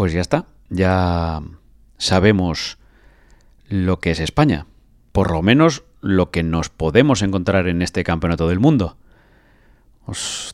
Pues ya está, ya sabemos lo que es España, por lo menos lo que nos podemos encontrar en este campeonato del mundo.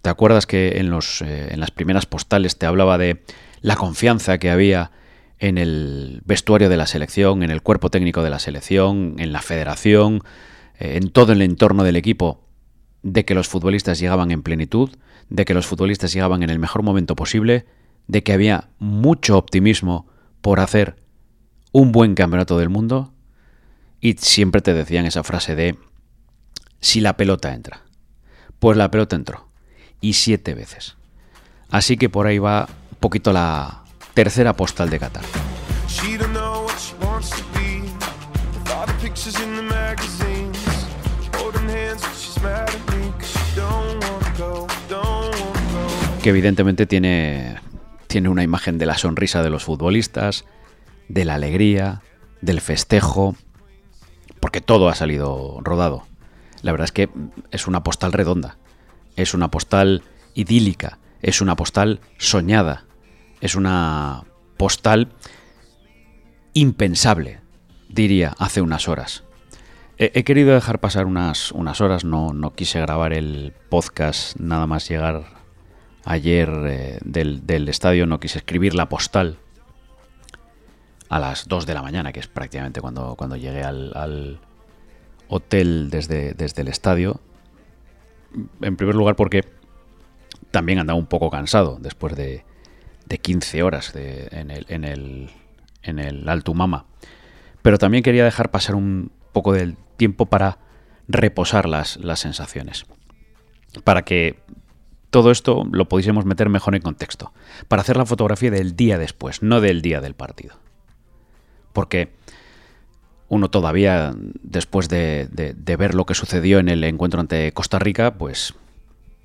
¿Te acuerdas que en, los, eh, en las primeras postales te hablaba de la confianza que había en el vestuario de la selección, en el cuerpo técnico de la selección, en la federación, eh, en todo el entorno del equipo, de que los futbolistas llegaban en plenitud, de que los futbolistas llegaban en el mejor momento posible, de que había mucho optimismo por hacer un buen campeonato del mundo, y siempre te decían esa frase de si la pelota entra. Pues la pelota entró. Y siete veces. Así que por ahí va un poquito la tercera postal de Qatar. Que evidentemente tiene, tiene una imagen de la sonrisa de los futbolistas, de la alegría, del festejo, porque todo ha salido rodado. La verdad es que es una postal redonda, es una postal idílica, es una postal soñada, es una postal impensable, diría, hace unas horas. He, querido dejar pasar unas, unas horas, no, no, quise grabar el podcast nada más llegar ayer eh, del, estadio, no quise escribir la postal a las 2 de la mañana, que es prácticamente cuando, cuando llegué al, hotel desde, desde el estadio. En primer lugar porque también andaba un poco cansado después de, de 15 horas en, el, en, el, en el Altumama. Pero también quería dejar pasar un poco del tiempo para reposar las, las sensaciones. Para que todo esto lo pudiésemos meter mejor en contexto. Para hacer la fotografía del día después, no del día del partido. Porque uno todavía, después de, ver lo que sucedió en el encuentro ante Costa Rica, pues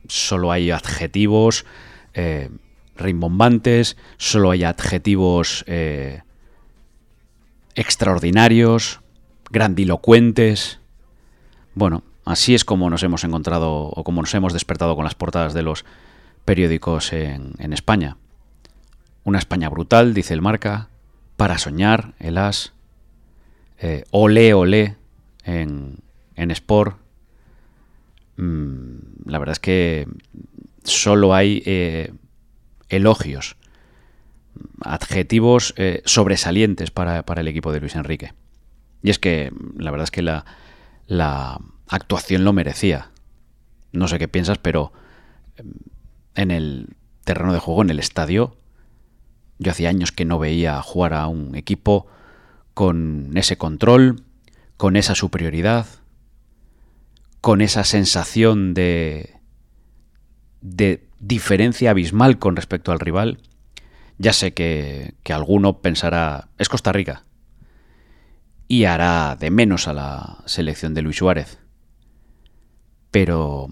solo hay adjetivos eh, rimbombantes, solo hay adjetivos eh, extraordinarios, grandilocuentes. Bueno, así es como nos hemos encontrado o como nos hemos despertado con las portadas de los periódicos en, España. Una España brutal, dice el marca, para soñar, el as, eh, olé, olé en, en Sport. Mm, la verdad es que solo hay eh, elogios, adjetivos eh, sobresalientes para, el equipo de Luis Enrique. Y es que la verdad es que la, la actuación lo merecía. No sé qué piensas, pero em, en el terreno de juego, en el estadio, yo hacía años que no veía jugar a un equipo con ese control, con esa superioridad, con esa sensación de, de diferencia abismal con respecto al rival. Ya sé que, que alguno pensará, es Costa Rica, y hará de menos a la selección de Luis Suárez. Pero,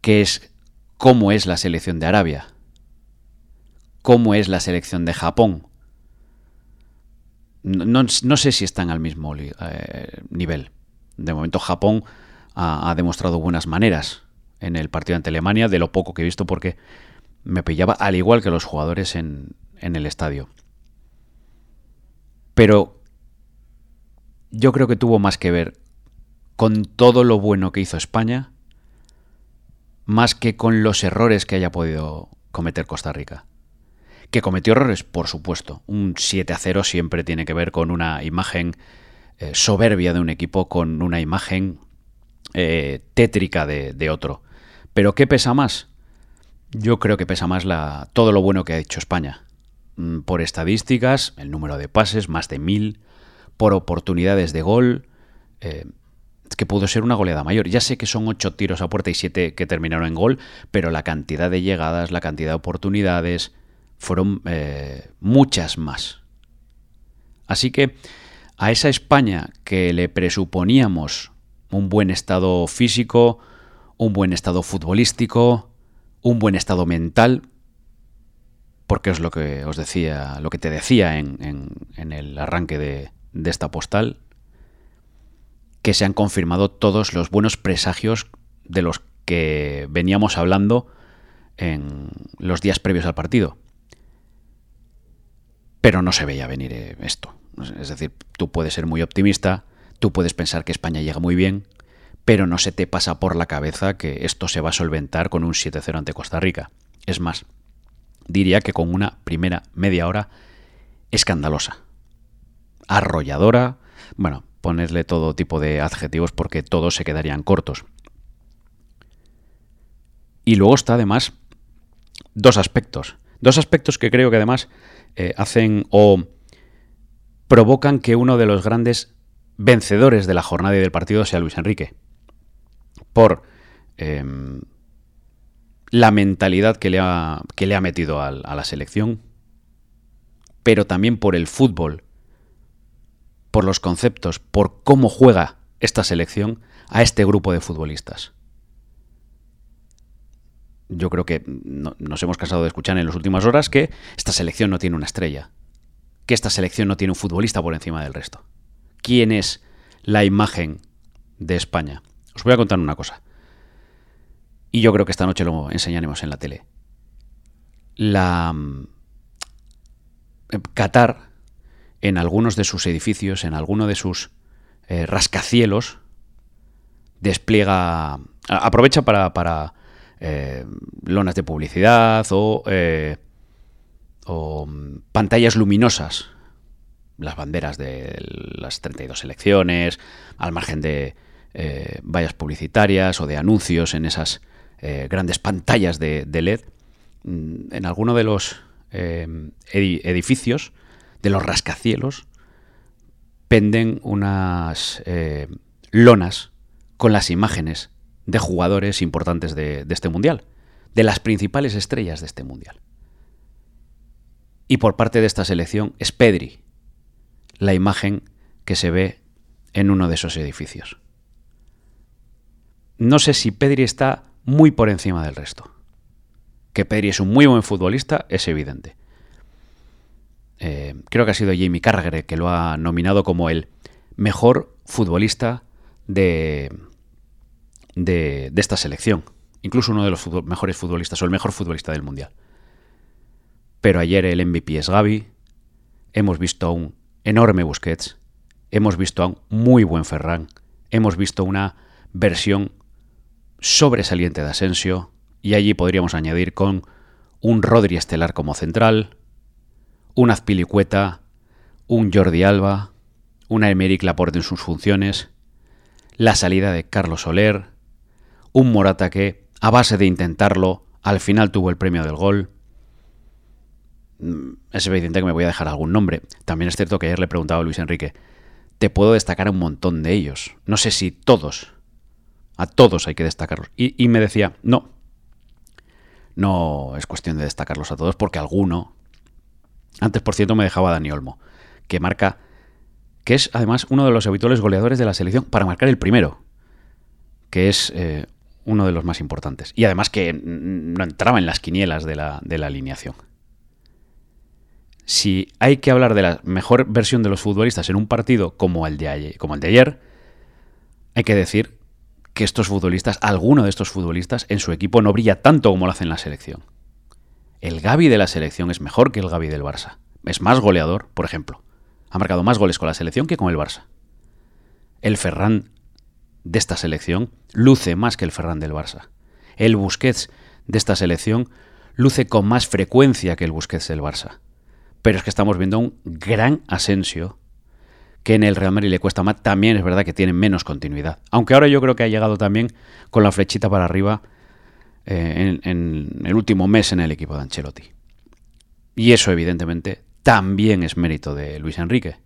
¿qué es, cómo es la selección de Arabia? ¿Cómo es la selección de Japón? No, sé si están al mismo eh, nivel. De momento Japón ha demostrado buenas maneras en el partido ante Alemania, de lo poco que he visto, porque me pillaba al igual que los jugadores en, en el estadio. Pero yo creo que tuvo más que ver con todo lo bueno que hizo España, más que con los errores que haya podido cometer Costa Rica. Que cometió errores, por supuesto. Un 7 a 0 siempre tiene que ver con una imagen eh, soberbia de un equipo, con una imagen eh, tétrica de otro. Pero ¿qué pesa más? Yo creo que pesa más la, todo lo bueno que ha hecho España. Mm, por estadísticas, el número de pases, más de mil, por oportunidades de gol, eh, que pudo ser una goleada mayor. Ya sé que son ocho tiros a puerta y siete que terminaron en gol, pero la cantidad de llegadas, la cantidad de oportunidades, fueron eh, muchas más. Así que a esa España que le presuponíamos un buen estado físico, un buen estado futbolístico, un buen estado mental, porque es lo que os decía, lo que te decía en, el arranque de, de esta postal, que se han confirmado todos los buenos presagios de los que veníamos hablando en los días previos al partido. pero no se veía venir eh, esto. Es decir, tú puedes ser muy optimista, tú puedes pensar que España llega muy bien, pero no se te pasa por la cabeza que esto se va a solventar con un 7-0 ante Costa Rica. Es más, diría que con una primera media hora escandalosa, arrolladora, bueno, ponerle todo tipo de adjetivos porque todos se quedarían cortos. Y luego está además dos aspectos, dos aspectos que creo que además eh, hacen o provocan que uno de los grandes vencedores de la jornada y del partido sea Luis Enrique. Por em, la mentalidad que le ha, que le ha metido a, la selección, pero también por el fútbol, por los conceptos, por cómo juega esta selección a este grupo de futbolistas. Yo creo que nos hemos cansado de escuchar en las últimas horas que esta selección no tiene una estrella, que esta selección no tiene un futbolista por encima del resto. ¿Quién es la imagen de España? Os voy a contar una cosa. Y yo creo que esta noche lo enseñaremos en la tele. La mm, Qatar, en algunos de sus edificios, en alguno de sus eh, rascacielos, despliega. aprovecha para. para eh, lonas de publicidad o, eh, o mm, pantallas luminosas. Las banderas de las 32 elecciones, al margen de vallas publicitarias o de anuncios en esas eh, grandes pantallas de, LED, mm, en alguno de los eh, edificios, de los rascacielos, penden unas eh, lonas con las imágenes de jugadores importantes de, de este mundial, de las principales estrellas de este mundial. Y por parte de esta selección es Pedri, la imagen que se ve en uno de esos edificios. No sé si Pedri está muy por encima del resto. Que Pedri es un muy buen futbolista es evidente. Eh, creo que ha sido Jamie Carragher que lo ha nominado como el mejor futbolista de, de, esta selección. Incluso uno de los mejores futbolistas o el mejor futbolista del Mundial. Pero ayer el MVP es Gaby. Hemos visto a un enorme Busquets. Hemos visto a un muy buen Ferran. Hemos visto una versión sobresaliente de Asensio, y allí podríamos añadir con un Rodri estelar como central, un Azpilicueta, un Jordi Alba, una Emerick Laporte en sus funciones, la salida de Carlos Soler, un Morata que, a base de intentarlo, al final tuvo el premio del gol. Mm, es evidente que me voy a dejar algún nombre. También es cierto que ayer le preguntaba a Luis Enrique, te puedo destacar un montón de ellos. No sé si todos, a todos hay que destacarlos. Y, me decía, no, no es cuestión de destacarlos a todos porque alguno... Antes, por cierto, me dejaba Dani Olmo, que marca, que es además uno de los habituales goleadores de la selección para marcar el primero, que es eh, uno de los más importantes. Y además que no entraba en las quinielas de la, de la alineación. Si hay que hablar de la mejor versión de los futbolistas en un partido como el de ayer, como el de ayer hay que decir que estos futbolistas, alguno de estos futbolistas en su equipo no brilla tanto como lo hace en la selección. El Gaby de la selección es mejor que el Gaby del Barça. Es más goleador, por ejemplo. Ha marcado más goles con la selección que con el Barça. El Ferran de esta selección luce más que el Ferran del Barça. El Busquets de esta selección luce con más frecuencia que el Busquets del Barça. Pero es que estamos viendo un gran Asensio que en el Real Madrid le cuesta más, también es verdad que tiene menos continuidad. Aunque ahora yo creo que ha llegado también con la flechita para arriba eh, en, el último mes en el equipo de Ancelotti. Y eso, evidentemente, también es mérito de Luis Enrique.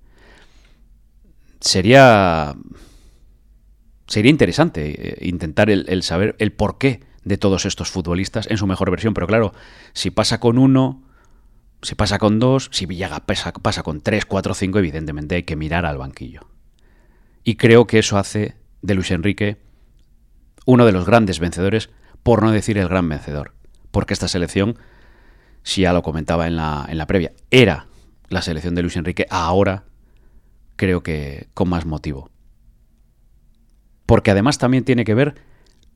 Sería. Sería interesante eh, intentar el, el saber el porqué de todos estos futbolistas en su mejor versión. Pero claro, si pasa con uno, si pasa con dos, si Villaga pasa, con tres, cuatro, cinco, evidentemente hay que mirar al banquillo. Y creo que eso hace de Luis Enrique uno de los grandes vencedores, por no decir el gran vencedor. Porque esta selección, si ya lo comentaba en la, en la previa, era la selección de Luis Enrique, ahora creo que con más motivo. Porque además también tiene que ver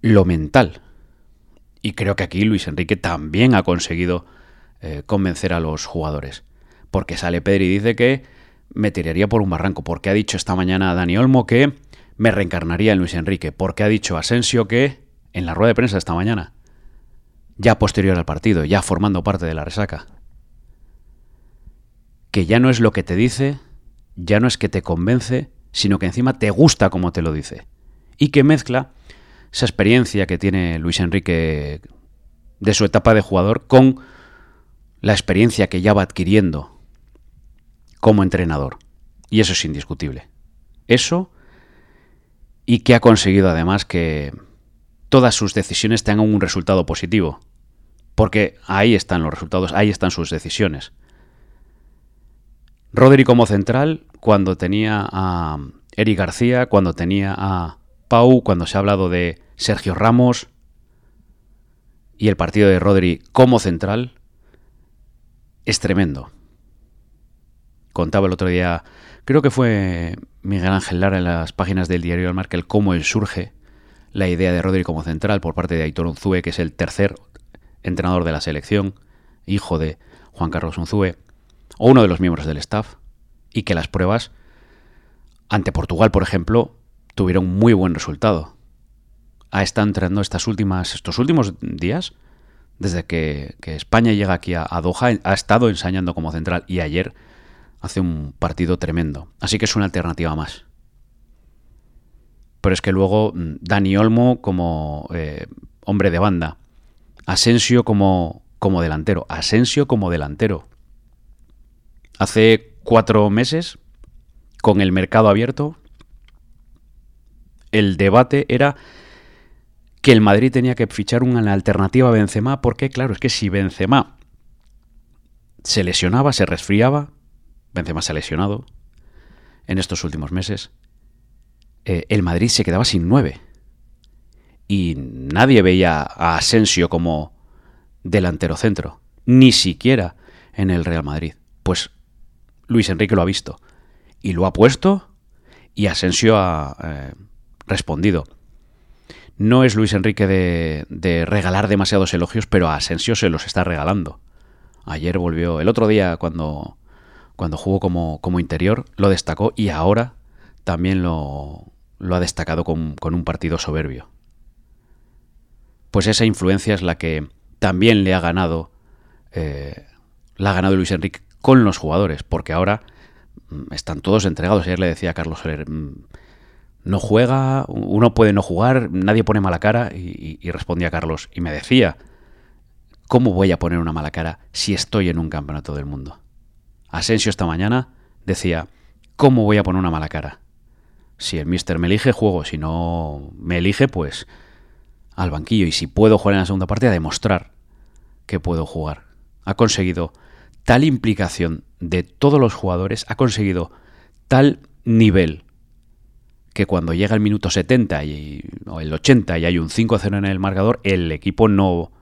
lo mental. Y creo que aquí Luis Enrique también ha conseguido eh, convencer a los jugadores. Porque sale Pedri y dice que me tiraría por un barranco. Porque ha dicho esta mañana a Dani Olmo que me reencarnaría en Luis Enrique. Porque ha dicho Asensio que en la rueda de prensa esta mañana, ya posterior al partido, ya formando parte de la resaca, que ya no es lo que te dice, ya no es que te convence, sino que encima te gusta como te lo dice. Y que mezcla esa experiencia que tiene Luis Enrique de su etapa de jugador con la experiencia que ya va adquiriendo como entrenador. Y eso es indiscutible. Eso y que ha conseguido además que todas sus decisiones tengan un resultado positivo. Porque ahí están los resultados, ahí están sus decisiones. Rodri como central, cuando tenía a Eric García, cuando tenía a Pau, cuando se ha hablado de Sergio Ramos y el partido de Rodri como central, es tremendo. Contaba el otro día, creo que fue Miguel Ángel Lara en las páginas del diario El Marca, el cómo surge la idea de Rodri como central por parte de Aitor Unzue, que es el tercer entrenador de la selección, hijo de Juan Carlos Unzue, o uno de los miembros del staff, y que las pruebas ante Portugal, por ejemplo, tuvieron muy buen resultado. Ha estado entrenando estas últimas, estos últimos días, desde que, España llega aquí a, Doha, ha estado ensayando como central y ayer hace un partido tremendo. Así que es una alternativa más. Pero es que luego mm, Dani Olmo como eh, hombre de banda, Asensio como, como delantero, Asensio como delantero. Hace cuatro meses, con el mercado abierto, el debate era que el Madrid tenía que fichar una alternativa a Benzema, porque claro, es que si Benzema se lesionaba, se resfriaba, Benzema se ha lesionado en estos últimos meses, eh, el Madrid se quedaba sin nueve. Y nadie veía a Asensio como delantero centro, ni siquiera en el Real Madrid. Pues Luis Enrique lo ha visto y lo ha puesto y Asensio ha eh, respondido. No es Luis Enrique de, regalar demasiados elogios, pero a Asensio se los está regalando. Ayer volvió, el otro día cuando, cuando jugó como, como interior, lo destacó y ahora también lo, ha destacado con, un partido soberbio. Pues esa influencia es la que también le ha ganado, eh, la ha ganado Luis Enrique con los jugadores, porque ahora mm, están todos entregados. Ayer le decía a Carlos Soler, mm, no juega, uno puede no jugar, nadie pone mala cara, y, respondía Carlos, y me decía, ¿cómo voy a poner una mala cara si estoy en un campeonato del mundo? Asensio esta mañana decía, ¿cómo voy a poner una mala cara? Si el mister me elige, juego. Si no me elige, pues al banquillo. Y si puedo jugar en la segunda parte, a demostrar que puedo jugar. Ha conseguido tal implicación de todos los jugadores, ha conseguido tal nivel que cuando llega el minuto 70 y, o el 80 y hay un 5-0 en el marcador, el equipo no,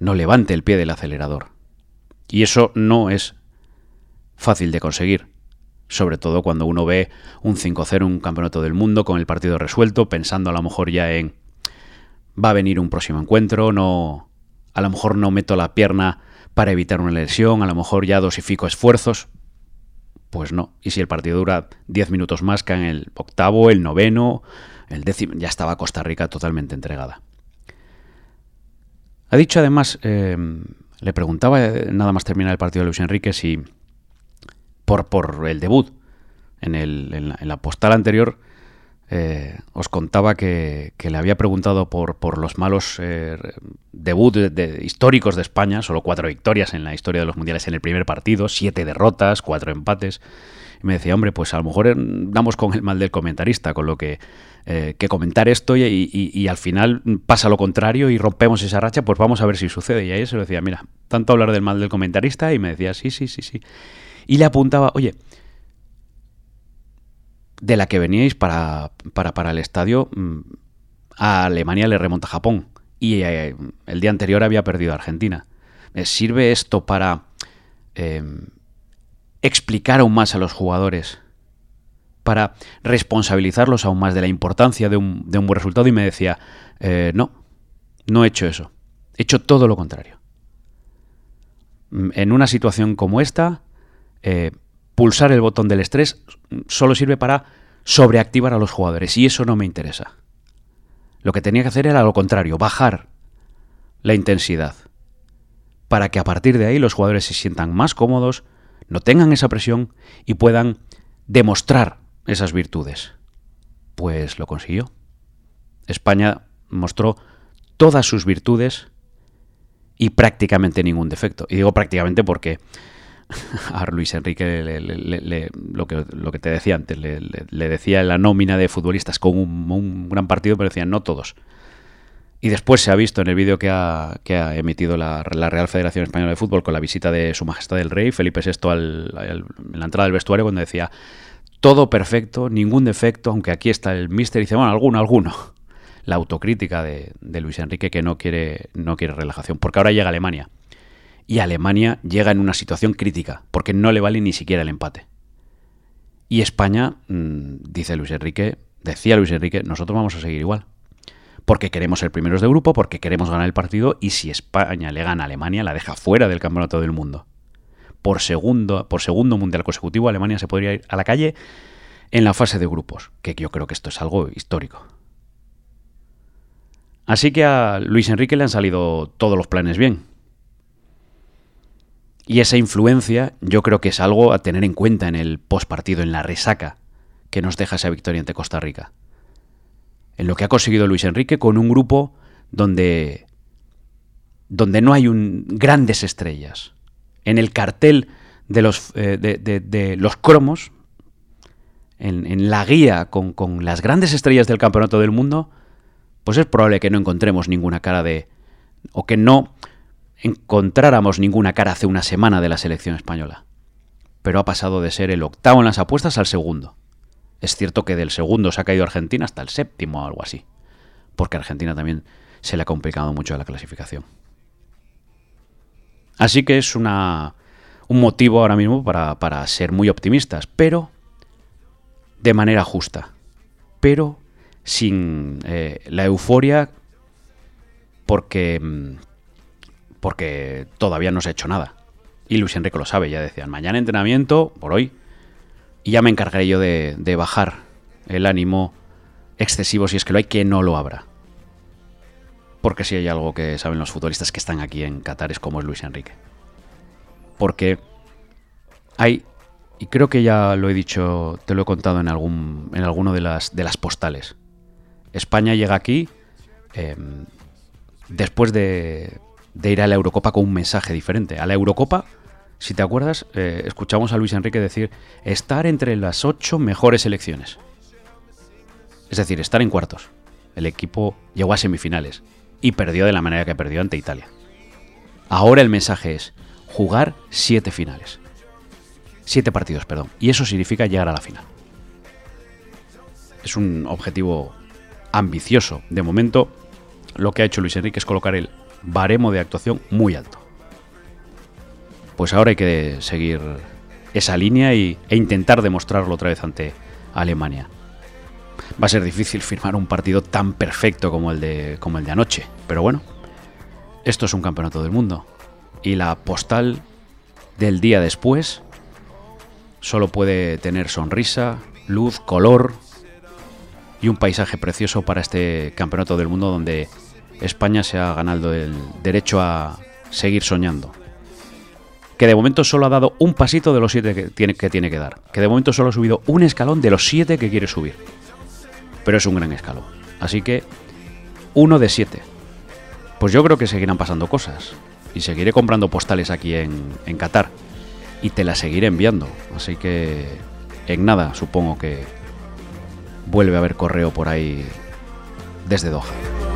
no levante el pie del acelerador. Y eso no es fácil de conseguir sobre todo cuando uno ve un 5-0 en un campeonato del mundo con el partido resuelto, pensando a lo mejor ya en va a venir un próximo encuentro, no a lo mejor no meto la pierna para evitar una lesión, a lo mejor ya dosifico esfuerzos. Pues no, y si el partido dura 10 minutos más que en el octavo, el noveno, el décimo, ya estaba Costa Rica totalmente entregada. Ha dicho además, eh, le preguntaba eh, nada más terminar el partido de Luis Enrique si por, por el debut. En, el, en, la, postal anterior eh, os contaba que, le había preguntado por, los malos eh, debuts históricos de España, solo cuatro victorias en la historia de los mundiales en el primer partido, siete derrotas, cuatro empates. Y me decía, hombre, pues a lo mejor eh, damos con el mal del comentarista, con lo que, que comentar esto y, y, al final pasa lo contrario y rompemos esa racha, pues vamos a ver si sucede. Y ahí se lo decía, mira, tanto hablar del mal del comentarista y me decía, sí, sí, sí, sí y le apuntaba, oye, de la que veníais para, para, el estadio, mm, a Alemania le remonta a Japón y eh, el día anterior había perdido a Argentina. Eh, ¿Sirve esto para em, explicar aún más a los jugadores? Para responsabilizarlos aún más de la importancia de un, de un buen resultado y me decía, eh, no, no he hecho eso. He hecho todo lo contrario. Mm, en una situación como esta, pulsar el botón del estrés solo sirve para sobreactivar a los jugadores y eso no me interesa. Lo que tenía que hacer era lo contrario, bajar la intensidad para que a partir de ahí los jugadores se sientan más cómodos, no tengan esa presión y puedan demostrar esas virtudes. Pues lo consiguió. España mostró todas sus virtudes y prácticamente ningún defecto. Y digo prácticamente porque a Luis Enrique lo, que, lo, que, te decía antes, le, decía la nómina de futbolistas con un, gran partido, pero decían no todos. Y después se ha visto en el vídeo que ha, emitido la, Real Federación Española de Fútbol con la visita de Su Majestad el Rey, Felipe VI, al, en la entrada del vestuario, cuando decía todo perfecto, ningún defecto, aunque aquí está el mister y dice, bueno, alguno, alguno la autocrítica de, Luis Enrique que no quiere, no quiere relajación, porque ahora llega Alemania. Y Alemania llega en una situación crítica, porque no le vale ni siquiera el empate. Y España, mm, dice Luis Enrique, decía Luis Enrique, nosotros vamos a seguir igual. Porque queremos ser primeros de grupo, porque queremos ganar el partido, y si España le gana a Alemania, la deja fuera del campeonato del mundo. Por segundo, por segundo mundial consecutivo, Alemania se podría ir a la calle en la fase de grupos, que yo creo que esto es algo histórico. Así que a Luis Enrique le han salido todos los planes bien. Y esa influencia yo creo que es algo a tener en cuenta en el postpartido, en la resaca que nos deja esa victoria ante Costa Rica. En lo que ha conseguido Luis Enrique con un grupo donde, donde no hay un, grandes estrellas. En el cartel de los, eh, de, los cromos, en, en la guía con, con las grandes estrellas del Campeonato del Mundo, pues es probable que no encontremos ninguna cara de... o que no encontráramos ninguna cara hace una semana de la selección española. Pero ha pasado de ser el octavo en las apuestas al segundo. Es cierto que del segundo se ha caído Argentina hasta el séptimo o algo así. Porque a Argentina también se le ha complicado mucho la clasificación. Así que es un motivo ahora mismo para, para ser muy optimistas, pero de manera justa. Pero sin eh, la euforia porque, mm, porque todavía no se ha hecho nada. Y Luis Enrique lo sabe, ya decían, mañana entrenamiento, por hoy, y ya me encargaré yo de, de bajar el ánimo excesivo, si es que lo hay, que no lo habrá. Porque si hay algo que saben los futbolistas que están aquí en Qatar es como es Luis Enrique. Porque hay, y creo que ya lo he dicho, te lo he contado en, algún, en alguno de las, de las postales, España llega aquí em, después de, ir a la Eurocopa con un mensaje diferente. A la Eurocopa, si te acuerdas, eh, escuchamos a Luis Enrique decir estar entre las ocho mejores selecciones. Es decir, estar en cuartos. El equipo llegó a semifinales y perdió de la manera que perdió ante Italia. Ahora el mensaje es jugar siete finales. Siete partidos, perdón. Y eso significa llegar a la final. Es un objetivo ambicioso. De momento, lo que ha hecho Luis Enrique es colocar el baremo de actuación muy alto. Pues ahora hay que seguir esa línea y, e intentar demostrarlo otra vez ante Alemania. Va a ser difícil firmar un partido tan perfecto como el de, como el de anoche, pero bueno, esto es un campeonato del mundo. Y la postal del día después solo puede tener sonrisa, luz, color, y un paisaje precioso para este campeonato del mundo donde España se ha ganado el derecho a seguir soñando. Que de momento solo ha dado un pasito de los siete que tiene, que dar. Que de momento solo ha subido un escalón de los siete que quiere subir. Pero es un gran escalón. Así que, uno de siete. Pues yo creo que seguirán pasando cosas. Y seguiré comprando postales aquí en, en Qatar. Y te las seguiré enviando. Así que, en nada, supongo que vuelve a haber correo por ahí desde Doha.